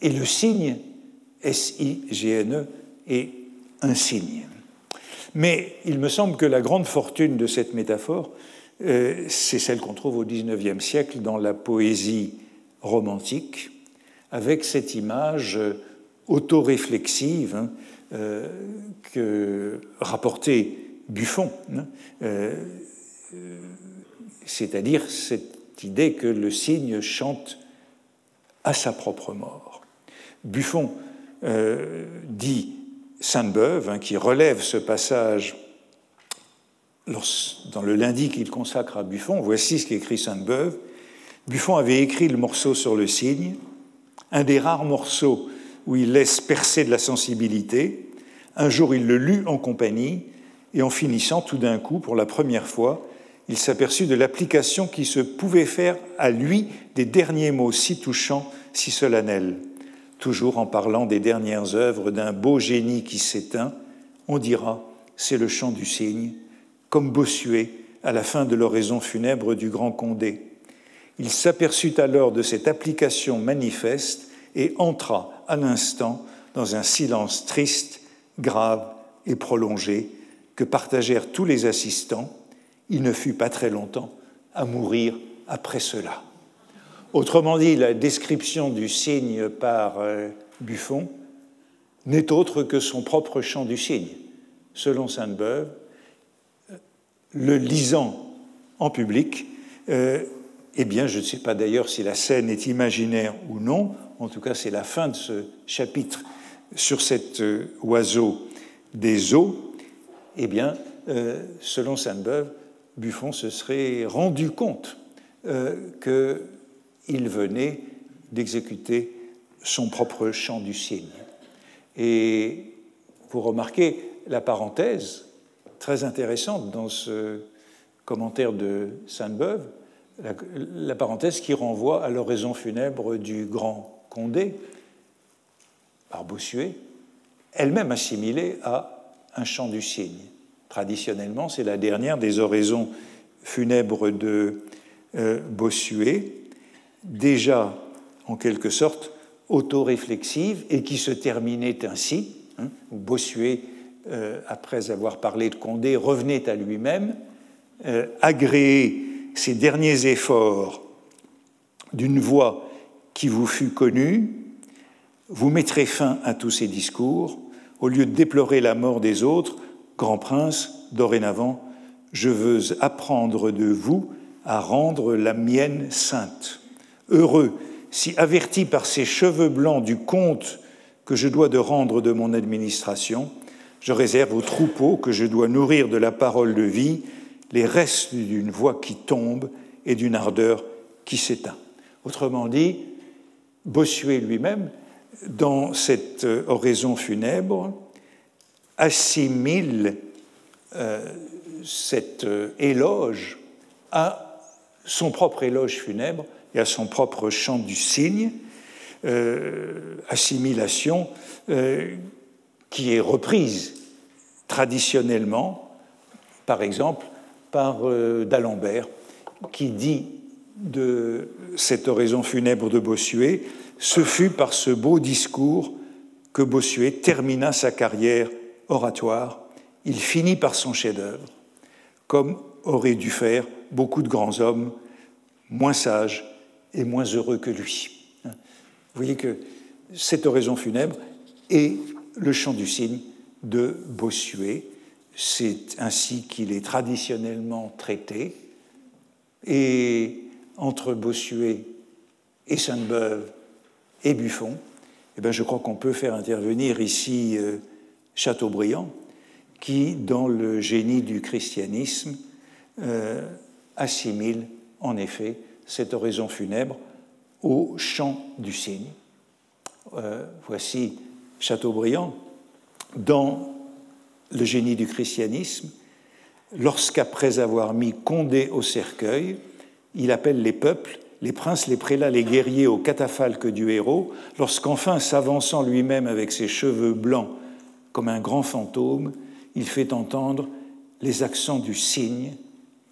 Et le signe, S-I-G-N-E, est un signe. Mais il me semble que la grande fortune de cette métaphore, euh, c'est celle qu'on trouve au XIXe siècle dans la poésie romantique, avec cette image euh, autoréflexive hein, que rapportait Buffon, hein, c'est-à-dire cette idée que le cygne chante à sa propre mort. Buffon euh, dit Sainte-Beuve, hein, qui relève ce passage dans le lundi qu'il consacre à Buffon, voici ce qu'écrit Sainte-Beuve. Buffon avait écrit le morceau sur le cygne, un des rares morceaux où il laisse percer de la sensibilité. Un jour, il le lut en compagnie, et en finissant, tout d'un coup, pour la première fois, il s'aperçut de l'application qui se pouvait faire à lui des derniers mots si touchants, si solennels. Toujours en parlant des dernières œuvres d'un beau génie qui s'éteint, on dira c'est le chant du cygne, comme Bossuet à la fin de l'oraison funèbre du grand Condé. Il s'aperçut alors de cette application manifeste et entra à l'instant dans un silence triste, grave et prolongé que partagèrent tous les assistants il ne fut pas très longtemps à mourir après cela. Autrement dit, la description du cygne par euh, Buffon n'est autre que son propre chant du cygne. Selon Sainte-Beuve, le lisant en public, euh, eh bien, je ne sais pas d'ailleurs si la scène est imaginaire ou non, en tout cas, c'est la fin de ce chapitre sur cet euh, oiseau des eaux, eh bien, selon Sainte-Beuve, Buffon se serait rendu compte euh, qu'il venait d'exécuter son propre chant du cygne. Et vous remarquez la parenthèse très intéressante dans ce commentaire de Sainte-Beuve, la, parenthèse qui renvoie à l'oraison funèbre du grand Condé par Bossuet, elle-même assimilée à un chant du cygne. Traditionnellement, c'est la dernière des oraisons funèbres de euh, Bossuet, déjà en quelque sorte autoréflexive et qui se terminait ainsi. Hein, Bossuet, euh, après avoir parlé de Condé, revenait à lui-même, euh, agréer ses derniers efforts d'une voix qui vous fut connue, vous mettrez fin à tous ces discours, au lieu de déplorer la mort des autres, Grand prince, dorénavant, je veux apprendre de vous à rendre la mienne sainte. Heureux si averti par ces cheveux blancs du compte que je dois de rendre de mon administration, je réserve aux troupeaux que je dois nourrir de la parole de vie les restes d'une voix qui tombe et d'une ardeur qui s'éteint. Autrement dit, Bossuet lui-même, dans cette oraison funèbre, assimile euh, cet euh, éloge à son propre éloge funèbre et à son propre chant du cygne, euh, assimilation qui est reprise traditionnellement, par exemple, par d'Alembert, qui dit de cette oraison funèbre de Bossuet, ce fut par ce beau discours que Bossuet termina sa carrière oratoire, il finit par son chef-d'œuvre, comme auraient dû faire beaucoup de grands hommes moins sages et moins heureux que lui. voyez que cette oraison funèbre est le chant du cygne de Bossuet. C'est ainsi qu'il est traditionnellement traité. Et entre Bossuet et Sainte-Beuve et Buffon, eh bien, je crois qu'on peut faire intervenir ici euh, Chateaubriand, qui, dans le génie du christianisme, euh, assimile en effet cette oraison funèbre au chant du cygne. Euh, voici Chateaubriand dans le génie du christianisme, lorsqu'après avoir mis Condé au cercueil, il appelle les peuples, les princes, les prélats, les guerriers au catafalque du héros, lorsqu'enfin, s'avançant lui-même avec ses cheveux blancs comme un grand fantôme, il fait entendre les accents du cygne,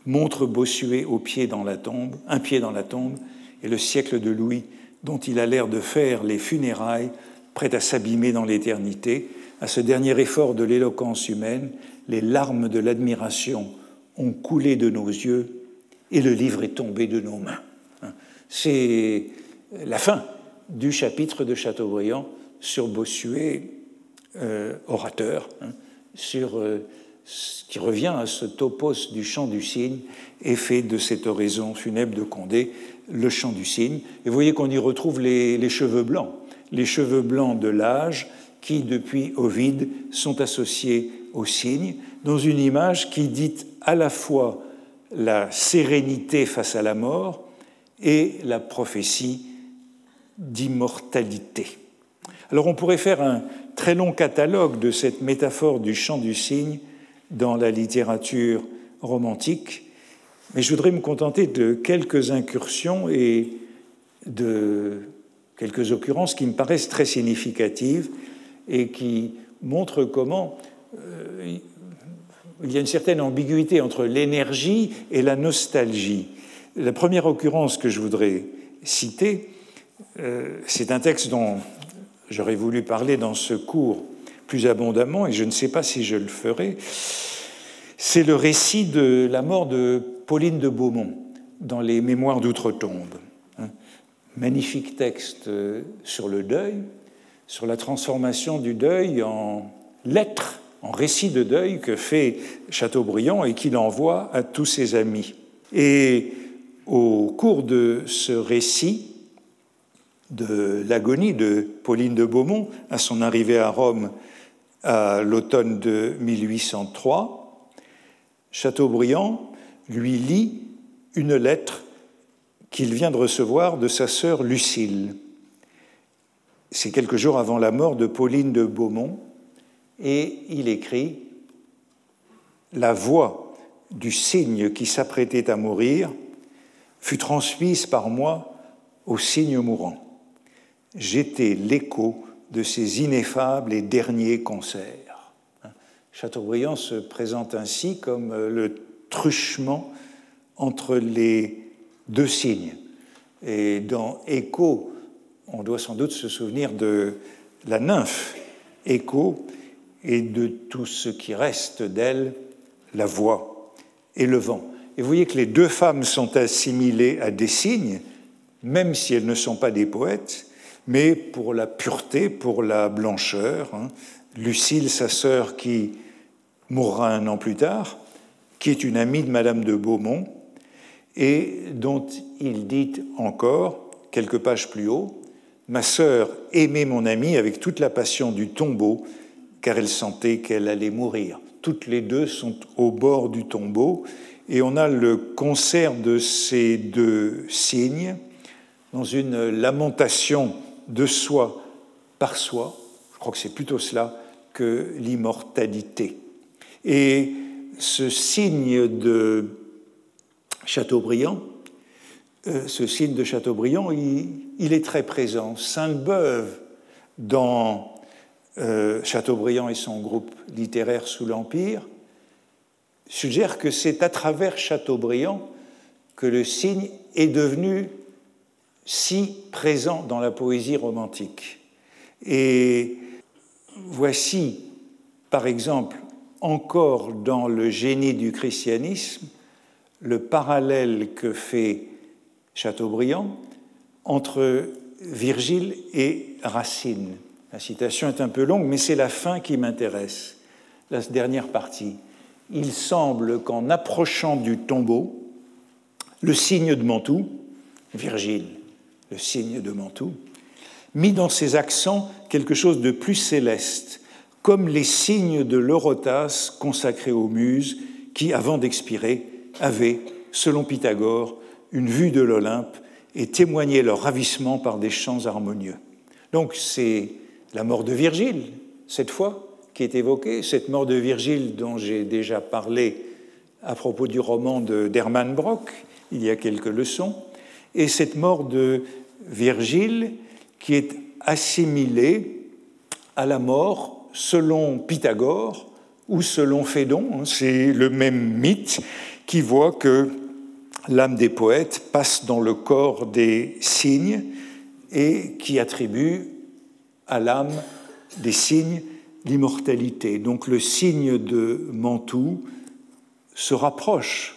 montre Bossuet au pied dans la tombe, un pied dans la tombe, et le siècle de Louis, dont il a l'air de faire les funérailles, prêt à s'abîmer dans l'éternité, à ce dernier effort de l'éloquence humaine, les larmes de l'admiration ont coulé de nos yeux et le livre est tombé de nos mains. C'est la fin du chapitre de Chateaubriand sur Bossuet, euh, orateur, hein, sur euh, ce qui revient à ce topos du chant du cygne et fait de cette oraison funèbre de Condé le chant du cygne. Et vous voyez qu'on y retrouve les cheveux blancs, les cheveux blancs de l'âge qui, depuis Ovide, sont associés au cygne, dans une image qui dit à la fois la sérénité face à la mort et la prophétie d'immortalité. Alors on pourrait faire un très long catalogue de cette métaphore du chant du cygne dans la littérature romantique, mais je voudrais me contenter de quelques incursions et de quelques occurrences qui me paraissent très significatives et qui montrent comment euh, il y a une certaine ambiguïté entre l'énergie et la nostalgie. La première occurrence que je voudrais citer, euh, c'est un texte dont j'aurais voulu parler dans ce cours plus abondamment, et je ne sais pas si je le ferai. C'est le récit de la mort de Pauline de Beaumont dans les Mémoires d'outre-tombe. Hein. Magnifique texte euh, sur le deuil, sur la transformation du deuil en lettre en récit de deuil que fait Chateaubriand et qu'il envoie à tous ses amis. Et au cours de ce récit de l'agonie de Pauline de Beaumont à son arrivée à Rome à l'automne de 1803, Chateaubriand lui lit une lettre qu'il vient de recevoir de sa sœur Lucille. C'est quelques jours avant la mort de Pauline de Beaumont, et il écrit La voix du cygne qui s'apprêtait à mourir fut transmise par moi au cygne mourant. J'étais l'écho de ses ineffables et derniers concerts. Chateaubriand se présente ainsi comme le truchement entre les deux signes. Et dans Écho, on doit sans doute se souvenir de la nymphe Écho et de tout ce qui reste d'elle, la voix et le vent. Et vous voyez que les deux femmes sont assimilées à des signes, même si elles ne sont pas des poètes, mais pour la pureté, pour la blancheur. Hein. Lucille, sa sœur, qui mourra un an plus tard, qui est une amie de Madame de Beaumont, et dont il dit encore, quelques pages plus haut, Ma sœur aimait mon ami avec toute la passion du tombeau car elle sentait qu'elle allait mourir. Toutes les deux sont au bord du tombeau et on a le concert de ces deux signes dans une lamentation de soi par soi. Je crois que c'est plutôt cela que l'immortalité. Et ce signe de Chateaubriand, ce signe de Chateaubriand, il, est très présent. Sainte-Beuve, dans euh, Chateaubriand et son groupe littéraire sous l'Empire, suggèrent que c'est à travers Chateaubriand que le signe est devenu si présent dans la poésie romantique. Et voici, par exemple, encore dans le génie du christianisme, le parallèle que fait Chateaubriand entre Virgile et Racine. La citation est un peu longue, mais c'est la fin qui m'intéresse, la dernière partie. Il semble qu'en approchant du tombeau, le signe de Mantoue, Virgile, le signe de Mantoue, mit dans ses accents quelque chose de plus céleste, comme les signes de l'Eurotas consacrés aux muses qui, avant d'expirer, avaient, selon Pythagore, une vue de l'Olympe et témoignaient leur ravissement par des chants harmonieux. Donc c'est la mort de Virgile, cette fois, qui est évoquée, cette mort de Virgile dont j'ai déjà parlé à propos du roman d'Hermann Brock, il y a quelques leçons, et cette mort de Virgile qui est assimilée à la mort selon Pythagore ou selon Phédon. Hein, c'est le même mythe qui voit que l'âme des poètes passe dans le corps des signes et qui attribue à l'âme des signes l'immortalité. Donc le signe de Mantoue se rapproche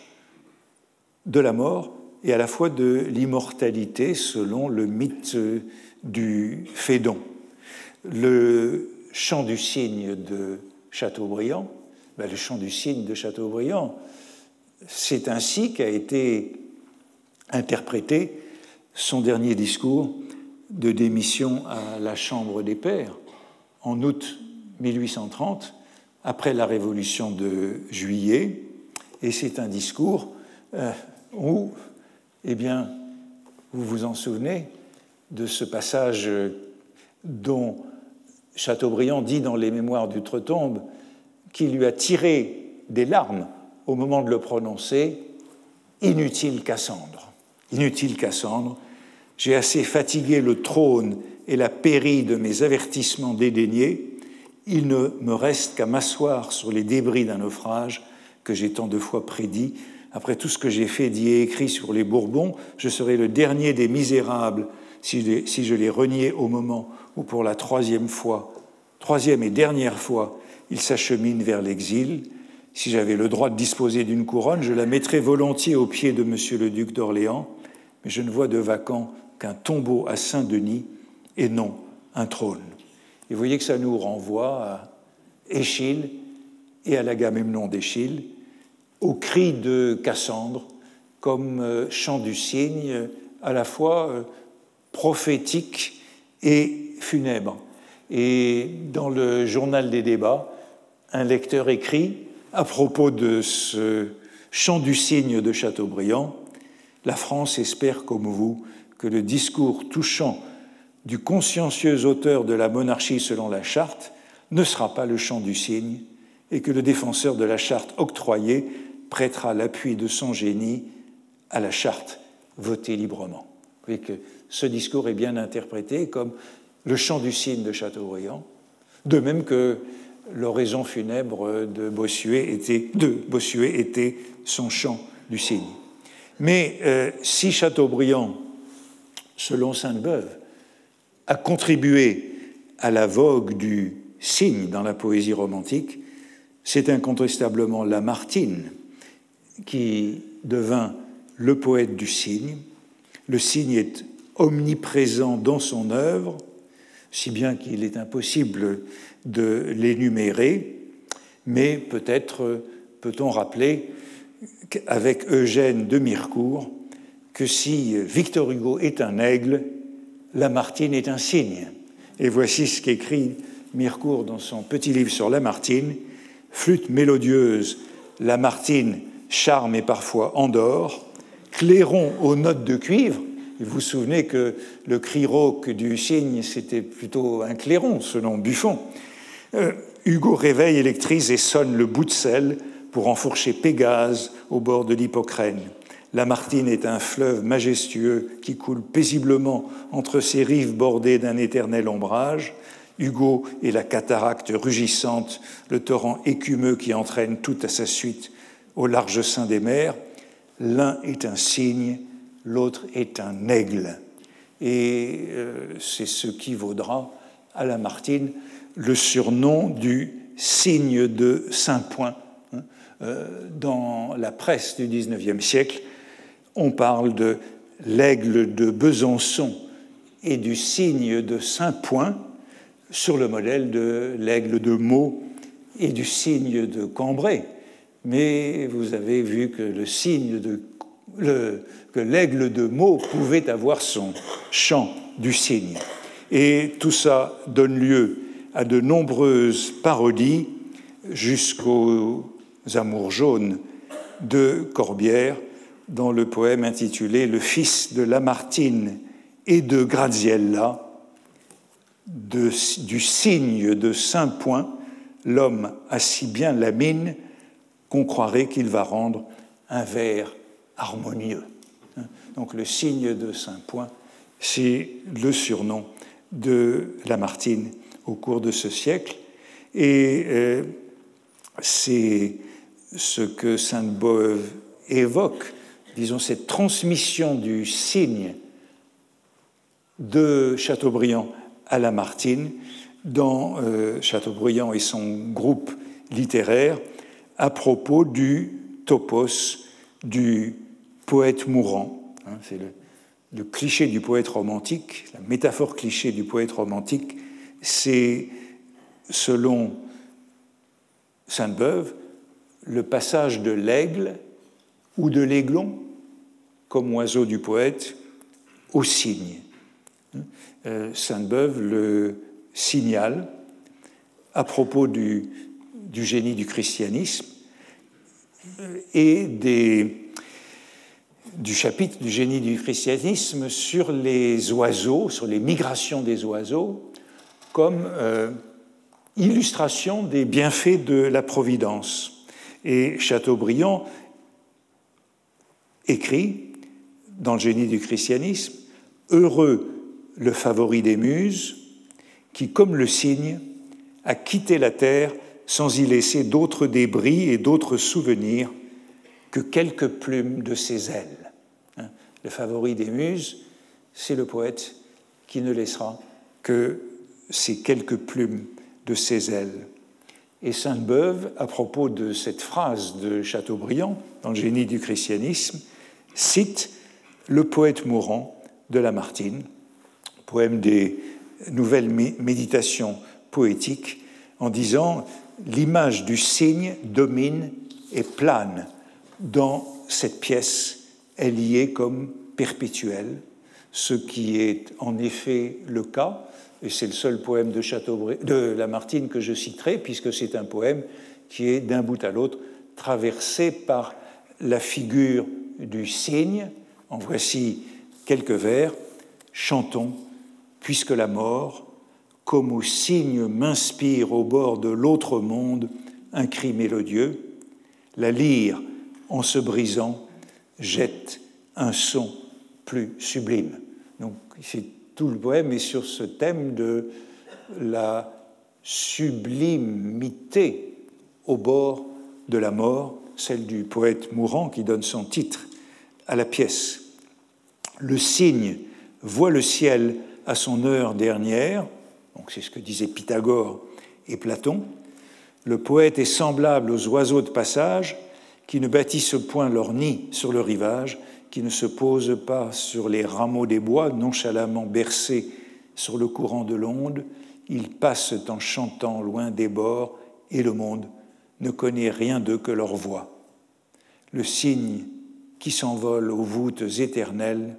de la mort et à la fois de l'immortalité selon le mythe du Phédon. Le chant du cygne de Chateaubriand, ben, le chant du cygne de Chateaubriand, c'est ainsi qu'a été interprété son dernier discours de démission à la Chambre des Pairs en août 1830, après la Révolution de juillet. Et c'est un discours euh, où, eh bien, vous vous en souvenez de ce passage dont Chateaubriand dit dans les Mémoires d'Outre-Tombe qu'il lui a tiré des larmes au moment de le prononcer Inutile Cassandre. Inutile Cassandre, j'ai assez fatigué le trône et la pairie de mes avertissements dédaignés. Il ne me reste qu'à m'asseoir sur les débris d'un naufrage que j'ai tant de fois prédit. Après tout ce que j'ai fait, dit et écrit sur les Bourbons, je serai le dernier des misérables si je les reniais au moment où pour la troisième fois, troisième et dernière fois, il s'achemine vers l'exil. Si j'avais le droit de disposer d'une couronne, je la mettrais volontiers aux pieds de Monsieur le duc d'Orléans, mais je ne vois de vacant qu'un tombeau à Saint-Denis et non un trône. Et vous voyez que ça nous renvoie à Échille et à l'Agamemnon d'Échille, au cri de Cassandre, comme euh, chant du cygne, à la fois euh, prophétique et funèbre. Et dans le journal des débats, un lecteur écrit à propos de ce chant du cygne de Chateaubriand La France espère comme vous que le discours touchant du consciencieux auteur de la monarchie selon la charte ne sera pas le chant du cygne et que le défenseur de la charte octroyée prêtera l'appui de son génie à la charte votée librement. Vous voyez que ce discours est bien interprété comme le chant du cygne de Chateaubriand, de même que l'oraison funèbre de Bossuet était, son chant du cygne. Mais euh, si Chateaubriand, selon Sainte-Beuve, a contribué à la vogue du cygne dans la poésie romantique, c'est incontestablement Lamartine qui devint le poète du cygne. Le cygne est omniprésent dans son œuvre, si bien qu'il est impossible de l'énumérer, mais peut-être peut-on rappeler avec Eugène de Mirecourt que si Victor Hugo est un aigle, Lamartine est un cygne. Et voici ce qu'écrit Mirecourt dans son petit livre sur Lamartine Flûte mélodieuse, Lamartine, charme et parfois endort, clairon aux notes de cuivre, vous vous souvenez que le cri rauque du cygne, c'était plutôt un clairon, selon Buffon. Euh, Hugo réveille, électrise et sonne le bout de sel pour enfourcher Pégase au bord de l'Hippocrène. Lamartine est un fleuve majestueux qui coule paisiblement entre ses rives bordées d'un éternel ombrage. Hugo est la cataracte rugissante, le torrent écumeux qui entraîne tout à sa suite au large sein des mers. L'un est un cygne, l'autre est un aigle. Et euh, c'est ce qui vaudra à Lamartine le surnom du signe de Saint-Point. Hein. Euh, dans la presse du XIXe siècle, on parle de l'aigle de Besançon et du signe de Saint-Point sur le modèle de l'aigle de Meaux et du signe de Cambrai. Mais vous avez vu que signe l'aigle de Meaux pouvait avoir son chant du cygne. Et tout ça donne lieu à de nombreuses parodies jusqu'aux amours jaunes de Corbière dans le poème intitulé Le fils de Lamartine et de Graziella, du signe de Saint-Point, l'homme a si bien la mine qu'on croirait qu'il va rendre un vers harmonieux. Donc le signe de Saint-Point, c'est le surnom de Lamartine au cours de ce siècle. Et euh, c'est ce que Sainte-Beuve évoque, disons, cette transmission du signe de Chateaubriand à Lamartine dans euh, Chateaubriand et son groupe littéraire à propos du topos du poète mourant. Hein, c'est le, le, cliché du poète romantique, la métaphore cliché du poète romantique, c'est, selon Sainte-Beuve, le passage de l'aigle ou de l'aiglon, comme oiseau du poète, au cygne. Euh, Sainte-Beuve le signale à propos du, génie du christianisme et du chapitre du génie du christianisme sur les oiseaux, sur les migrations des oiseaux, comme euh, illustration des bienfaits de la Providence. Et Chateaubriand écrit dans le génie du christianisme, Heureux le favori des muses, qui, comme le cygne, a quitté la terre sans y laisser d'autres débris et d'autres souvenirs que quelques plumes de ses ailes. Hein, le favori des muses, c'est le poète qui ne laissera que ces quelques plumes de ses ailes. Et Sainte-Beuve, à propos de cette phrase de Chateaubriand dans le génie du christianisme, cite le poète mourant de Lamartine, poème des nouvelles méditations poétiques, en disant l'image du cygne domine et plane dans cette pièce. Elle y est comme perpétuelle, ce qui est en effet le cas, et c'est le seul poème de, de Lamartine que je citerai, puisque c'est un poème qui est d'un bout à l'autre traversé par la figure du cygne. En voici quelques vers. Chantons, puisque la mort, comme au cygne m'inspire au bord de l'autre monde un cri mélodieux, la lyre, en se brisant, jette un son plus sublime. Donc, c'est tout le poème est sur ce thème de la sublimité au bord de la mort, celle du poète mourant qui donne son titre à la pièce. Le cygne voit le ciel à son heure dernière, c'est ce que disaient Pythagore et Platon, le poète est semblable aux oiseaux de passage qui ne bâtissent point leur nid sur le rivage, qui ne se posent pas sur les rameaux des bois, nonchalamment bercés sur le courant de l'onde, ils passent en chantant loin des bords, et le monde ne connaît rien d'eux que leur voix. Le cygne qui s'envole aux voûtes éternelles,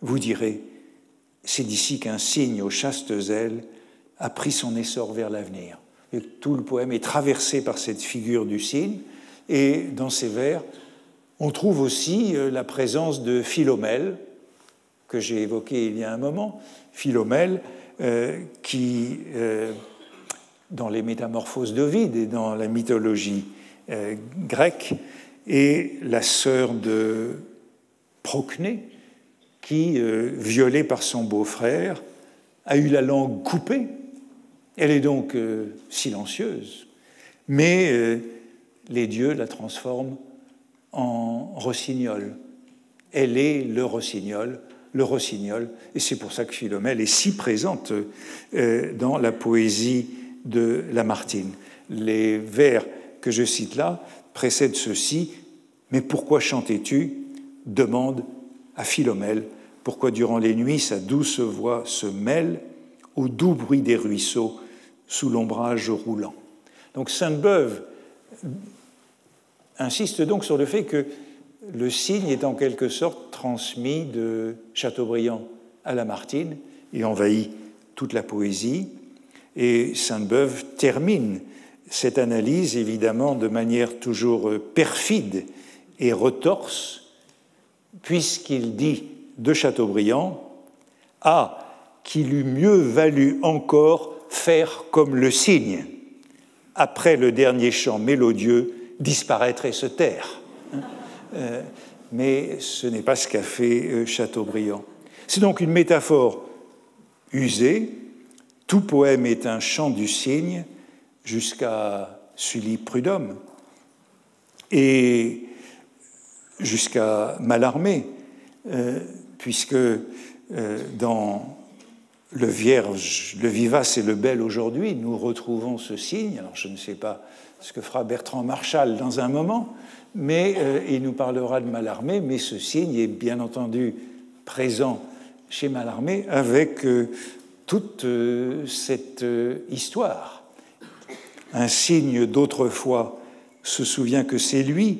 vous direz, c'est d'ici qu'un cygne aux chastes ailes a pris son essor vers l'avenir. Tout le poème est traversé par cette figure du cygne, et dans ces vers, on trouve aussi euh, la présence de Philomèle, que j'ai évoqué il y a un moment. Philomèle, euh, qui, euh, dans les métamorphoses d'Ovide et dans la mythologie grecque, est la sœur de Procné, qui, violée par son beau-frère, a eu la langue coupée elle est donc silencieuse, mais les dieux la transforment en rossignol. Elle est le rossignol, le rossignol, et c'est pour ça que Philomèle est si présente euh, dans la poésie de Lamartine. Les vers que je cite là précèdent ceci, mais pourquoi chantais-tu? Demande à Philomèle pourquoi durant les nuits sa douce voix se mêle au doux bruit des ruisseaux sous l'ombrage roulant? Donc Sainte-Beuve insiste donc sur le fait que le signe est en quelque sorte transmis de Chateaubriand à Lamartine et envahit toute la poésie. Et Sainte-Beuve termine cette analyse, évidemment, de manière toujours perfide et retorse, puisqu'il dit de Chateaubriand Ah, qu'il eût mieux valu encore faire comme le cygne, après le dernier chant mélodieux, disparaître et se taire. Euh, mais ce n'est pas ce qu'a fait euh, Chateaubriand. C'est donc une métaphore usée. Tout poème est un chant du cygne jusqu'à Sully Prudhomme et jusqu'à Mallarmé, euh, puisque dans le vierge, le vivace et le bel aujourd'hui, nous retrouvons ce signe. Alors je ne sais pas ce que fera Bertrand Marchal dans un moment, mais euh, il nous parlera de Mallarmé, mais ce signe est bien entendu présent chez Mallarmé avec euh, toute euh, cette histoire. Un signe d'autrefois se souvient que c'est lui,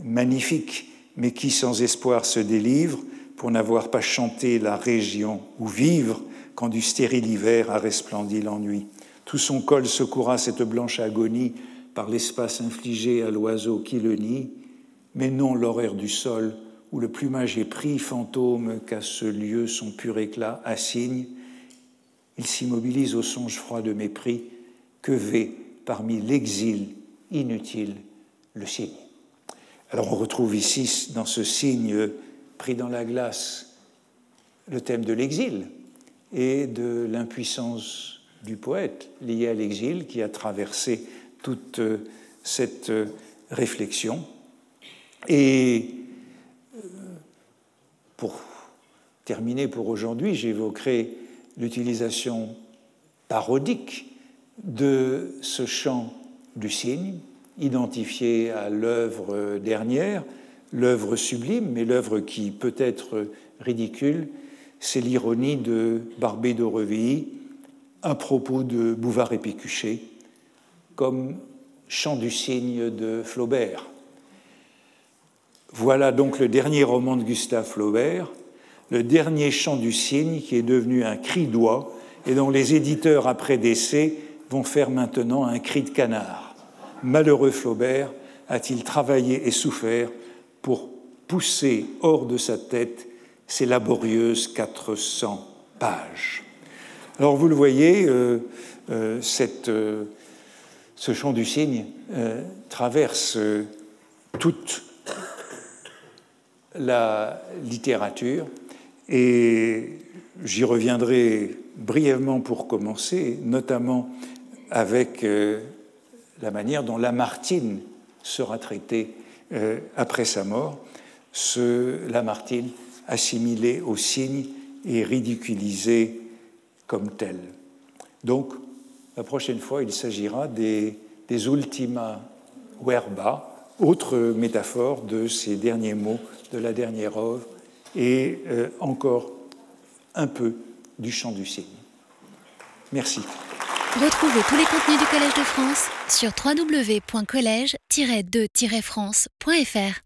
magnifique, mais qui sans espoir se délivre pour n'avoir pas chanté la région où vivre quand du stérile hiver a resplendi l'ennui. Tout son col secoura cette blanche agonie par l'espace infligé à l'oiseau qui le nie, mais non l'horaire du sol où le plumage est pris, fantôme qu'à ce lieu son pur éclat assigne. Il s'immobilise au songe froid de mépris que vait parmi l'exil inutile le signe. Alors on retrouve ici, dans ce signe pris dans la glace, le thème de l'exil, et de l'impuissance du poète liée à l'exil qui a traversé toute euh, cette euh, réflexion. Et euh, pour terminer pour aujourd'hui, j'évoquerai l'utilisation parodique de ce chant du cygne, identifié à l'œuvre dernière, l'œuvre sublime, mais l'œuvre qui peut être ridicule, c'est l'ironie de Barbé d'Aurevilly à propos de Bouvard et Pécuchet, comme chant du cygne de Flaubert. Voilà donc le dernier roman de Gustave Flaubert, le dernier chant du cygne qui est devenu un cri d'oie et dont les éditeurs, après décès, vont faire maintenant un cri de canard. Malheureux Flaubert a-t-il travaillé et souffert pour pousser hors de sa tête ces laborieuses 400 pages. Alors vous le voyez, euh, euh, cette, euh, ce champ du cygne traverse toute la littérature et j'y reviendrai brièvement pour commencer, notamment avec la manière dont Lamartine sera traité après sa mort. Ce Lamartine assimilé au signe et ridiculisé comme tel. Donc, la prochaine fois, il s'agira des, des ultima verba, autre métaphore de ces derniers mots de la dernière œuvre, et euh, encore un peu du chant du cygne. Merci. Retrouvez tous les contenus du Collège de France sur www.colège-2-france.fr.